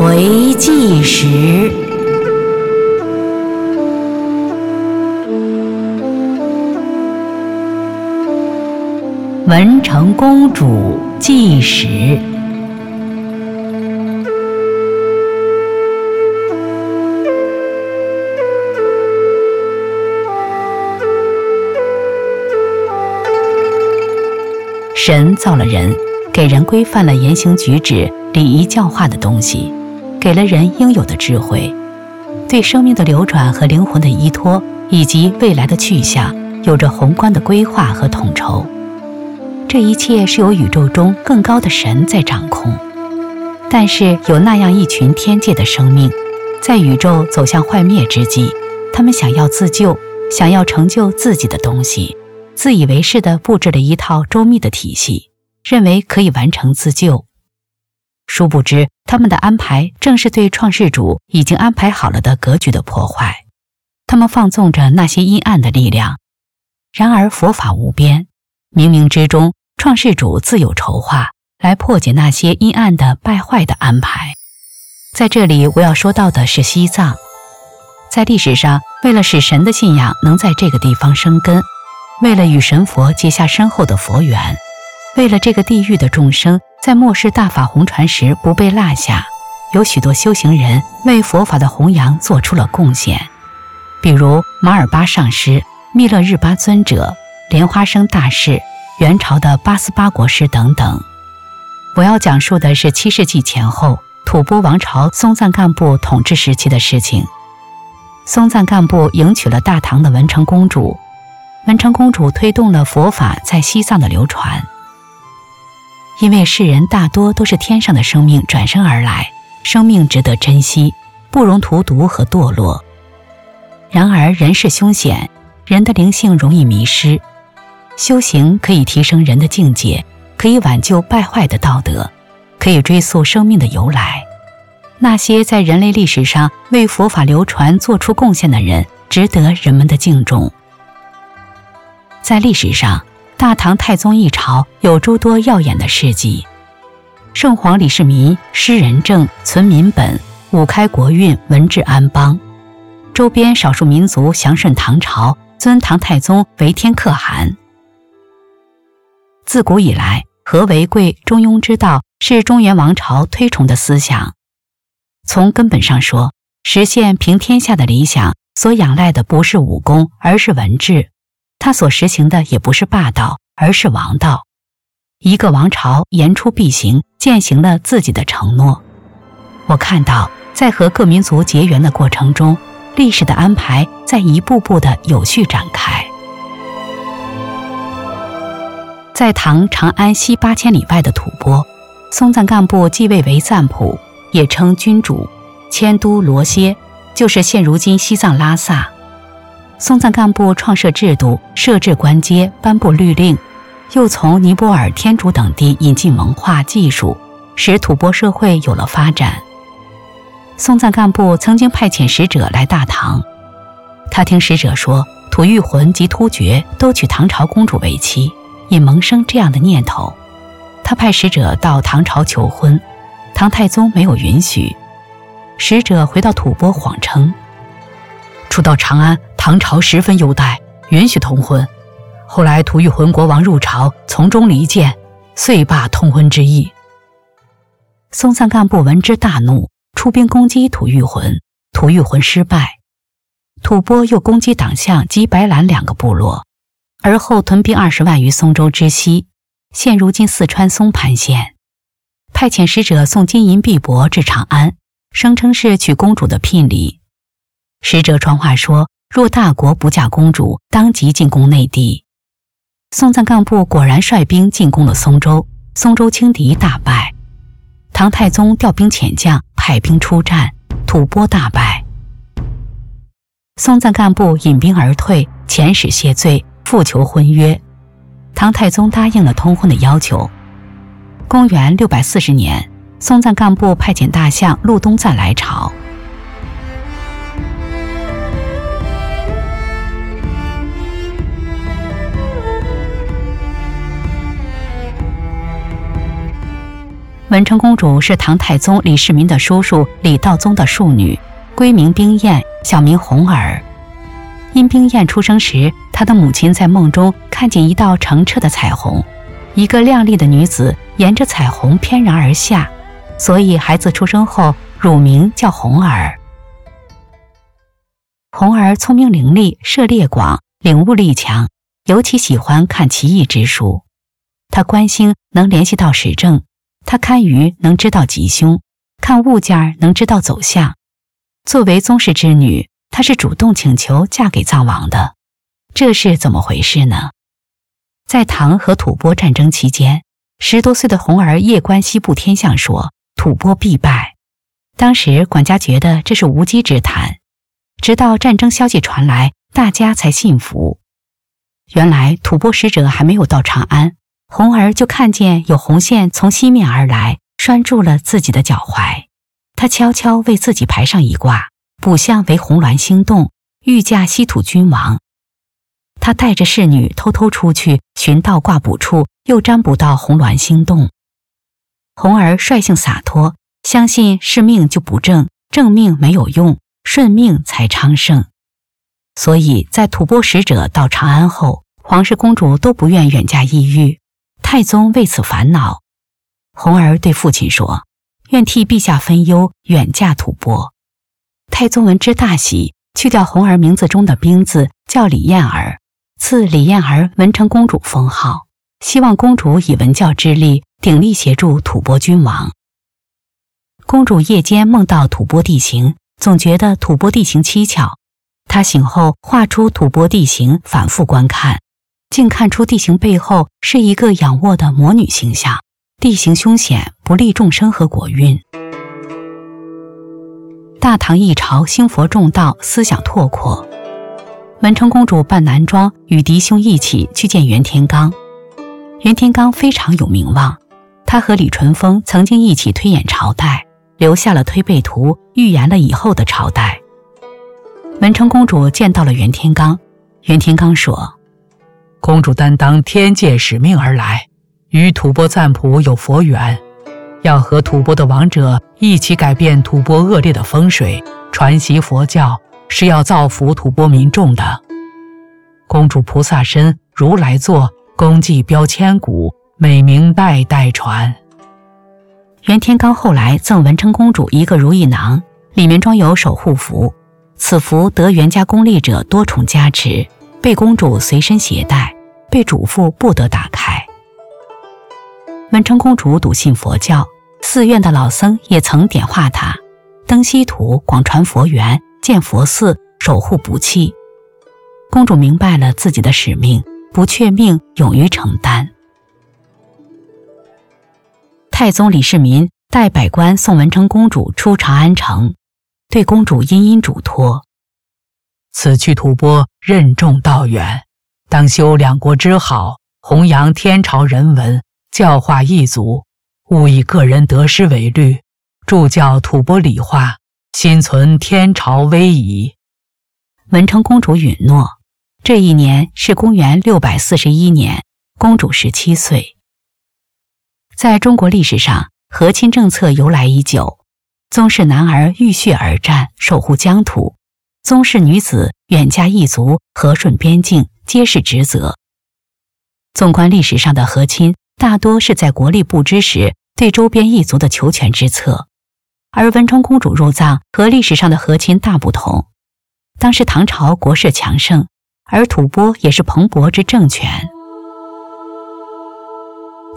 回计时。文成公主计时。神造了人，给人规范了言行举止、礼仪教化的东西，给了人应有的智慧，对生命的流转和灵魂的依托，以及未来的去向，有着宏观的规划和统筹。这一切是由宇宙中更高的神在掌控。但是有那样一群天界的生命，在宇宙走向幻灭之际，他们想要自救，想要成就自己的东西。自以为是地布置了一套周密的体系，认为可以完成自救。殊不知，他们的安排正是对创世主已经安排好了的格局的破坏。他们放纵着那些阴暗的力量。然而佛法无边，冥冥之中，创世主自有筹划来破解那些阴暗的败坏的安排。在这里，我要说到的是西藏。在历史上，为了使神的信仰能在这个地方生根。为了与神佛结下深厚的佛缘，为了这个地狱的众生在末世大法红传时不被落下，有许多修行人为佛法的弘扬做出了贡献，比如马尔巴上师、密勒日巴尊者、莲花生大士、元朝的八思巴国师等等。我要讲述的是七世纪前后吐蕃王朝松赞干布统治时期的事情。松赞干布迎娶了大唐的文成公主。文成公主推动了佛法在西藏的流传，因为世人大多都是天上的生命转生而来，生命值得珍惜，不容荼毒和堕落。然而人世凶险，人的灵性容易迷失，修行可以提升人的境界，可以挽救败坏的道德，可以追溯生命的由来。那些在人类历史上为佛法流传做出贡献的人，值得人们的敬重。在历史上，大唐太宗一朝有诸多耀眼的事迹。圣皇李世民施仁政、存民本、武开国运、文治安邦，周边少数民族降顺唐朝，尊唐太宗为天可汗。自古以来，和为贵、中庸之道是中原王朝推崇的思想。从根本上说，实现平天下的理想，所仰赖的不是武功，而是文治。他所实行的也不是霸道，而是王道。一个王朝言出必行，践行了自己的承诺。我看到，在和各民族结缘的过程中，历史的安排在一步步的有序展开。在唐长安西八千里外的吐蕃，松赞干布继位为赞普，也称君主，迁都罗歇，就是现如今西藏拉萨。松赞干布创设制度，设置官阶，颁布律令，又从尼泊尔、天竺等地引进文化技术，使吐蕃社会有了发展。松赞干布曾经派遣使者来大唐，他听使者说吐谷浑及突厥都娶唐朝公主为妻，也萌生这样的念头。他派使者到唐朝求婚，唐太宗没有允许。使者回到吐蕃，谎称。初到长安，唐朝十分优待，允许通婚。后来吐谷浑国王入朝，从中离间，遂罢通婚之意。松赞干布闻之大怒，出兵攻击吐谷浑，吐谷浑失败。吐蕃又攻击党项及白兰两个部落，而后屯兵二十万于松州之西，现如今四川松潘县。派遣使者送金银币帛至长安，声称是娶公主的聘礼。使者传话说：“若大国不嫁公主，当即进攻内地。”松赞干布果然率兵进攻了松州，松州轻敌大败。唐太宗调兵遣将，派兵出战，吐蕃大败。松赞干布引兵而退，遣使谢罪，复求婚约。唐太宗答应了通婚的要求。公元六百四十年，松赞干布派遣大相陆东赞来朝。文成公主是唐太宗李世民的叔叔李道宗的庶女，闺名冰燕，小名红儿。因冰燕出生时，她的母亲在梦中看见一道澄澈的彩虹，一个靓丽的女子沿着彩虹翩然而下，所以孩子出生后乳名叫红儿。红儿聪明伶俐，涉猎广，领悟力强，尤其喜欢看奇异之书。她观星能联系到史政。他看鱼能知道吉凶，看物件能知道走向。作为宗室之女，她是主动请求嫁给藏王的，这是怎么回事呢？在唐和吐蕃战争期间，十多岁的红儿夜观西部天象，说吐蕃必败。当时管家觉得这是无稽之谈，直到战争消息传来，大家才信服。原来吐蕃使者还没有到长安。红儿就看见有红线从西面而来，拴住了自己的脚踝。他悄悄为自己排上一卦，卜相为红鸾星动，欲嫁西土君王。他带着侍女偷偷出去寻到卦卜处，又占卜到红鸾星动。红儿率性洒脱，相信是命就不正，正命没有用，顺命才昌盛。所以在吐蕃使者到长安后，皇室公主都不愿远嫁异域。太宗为此烦恼，弘儿对父亲说：“愿替陛下分忧，远嫁吐蕃。”太宗闻之大喜，去掉弘儿名字中的“兵”字，叫李燕儿，赐李燕儿文成公主封号，希望公主以文教之力鼎力协助吐蕃君王。公主夜间梦到吐蕃地形，总觉得吐蕃地形蹊跷。她醒后画出吐蕃地形，反复观看。竟看出地形背后是一个仰卧的魔女形象，地形凶险，不利众生和国运。大唐一朝兴佛重道，思想拓阔。文成公主扮男装，与嫡兄一起去见袁天罡。袁天罡非常有名望，他和李淳风曾经一起推演朝代，留下了推背图，预言了以后的朝代。文成公主见到了袁天罡，袁天罡说。公主担当天界使命而来，与吐蕃赞普有佛缘，要和吐蕃的王者一起改变吐蕃恶劣的风水，传习佛教，是要造福吐蕃民众的。公主菩萨身，如来座，功绩标千古，美名代代传。袁天罡后来赠文成公主一个如意囊，里面装有守护符，此符得袁家功力者多重加持。被公主随身携带，被嘱咐不得打开。文成公主笃信佛教，寺院的老僧也曾点化她，登西土广传佛缘，建佛寺，守护不弃。公主明白了自己的使命，不却命，勇于承担。太宗李世民带百官送文成公主出长安城，对公主殷殷嘱托。此去吐蕃，任重道远，当修两国之好，弘扬天朝人文，教化异族，勿以个人得失为虑，助教吐蕃理化，心存天朝威仪。文成公主允诺。这一年是公元六百四十一年，公主十七岁。在中国历史上，和亲政策由来已久，宗室男儿浴血而战，守护疆土。宗室女子远嫁异族，和顺边境，皆是职责。纵观历史上的和亲，大多是在国力不支时，对周边异族的求全之策。而文成公主入藏和历史上的和亲大不同。当时唐朝国势强盛，而吐蕃也是蓬勃之政权。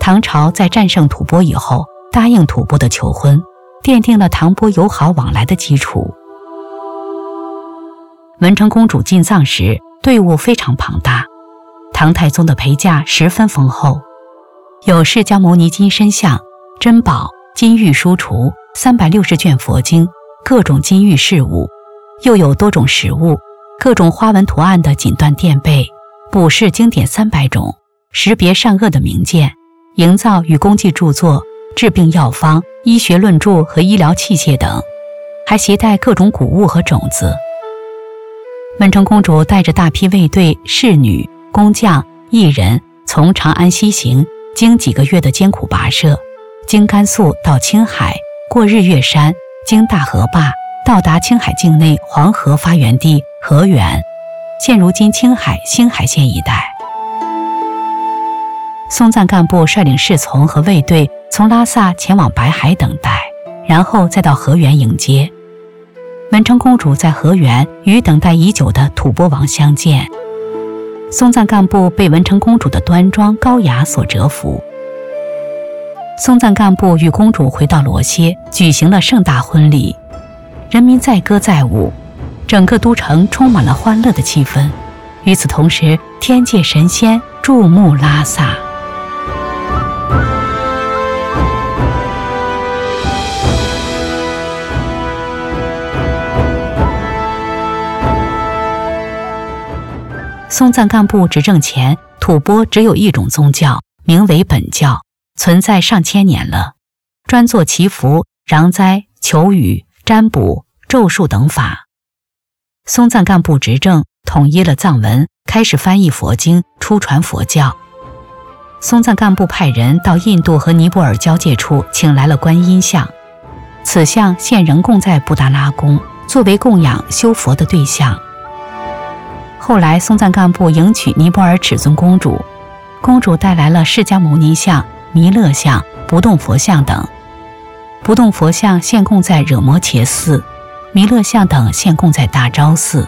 唐朝在战胜吐蕃以后，答应吐蕃的求婚，奠定了唐蕃友好往来的基础。文成公主进藏时，队伍非常庞大，唐太宗的陪嫁十分丰厚，有释迦牟尼金身像、珍宝、金玉书橱、三百六十卷佛经、各种金玉饰物，又有多种食物、各种花纹图案的锦缎垫被、卜筮经典三百种、识别善恶的名鉴、营造与功绩著作、治病药方、医学论著和医疗器械等，还携带各种谷物和种子。文成公主带着大批卫队、侍女、工匠、艺人，从长安西行，经几个月的艰苦跋涉，经甘肃到青海，过日月山，经大河坝，到达青海境内黄河发源地河源，现如今青海兴海县一带。松赞干布率领侍从和卫队从拉萨前往白海等待，然后再到河源迎接。文成公主在河源与等待已久的吐蕃王相见。松赞干布被文成公主的端庄高雅所折服。松赞干布与公主回到罗歇，举行了盛大婚礼，人民载歌载舞，整个都城充满了欢乐的气氛。与此同时，天界神仙注目拉萨。松赞干布执政前，吐蕃只有一种宗教，名为本教，存在上千年了，专做祈福、攘灾、求雨、占卜、咒术等法。松赞干布执政，统一了藏文，开始翻译佛经，出传佛教。松赞干布派人到印度和尼泊尔交界处，请来了观音像，此像现仍供在布达拉宫，作为供养修佛的对象。后来，松赞干布迎娶尼泊尔尺尊公主，公主带来了释迦牟尼像、弥勒像、不动佛像等。不动佛像现供在惹摩切寺，弥勒像等现供在大昭寺。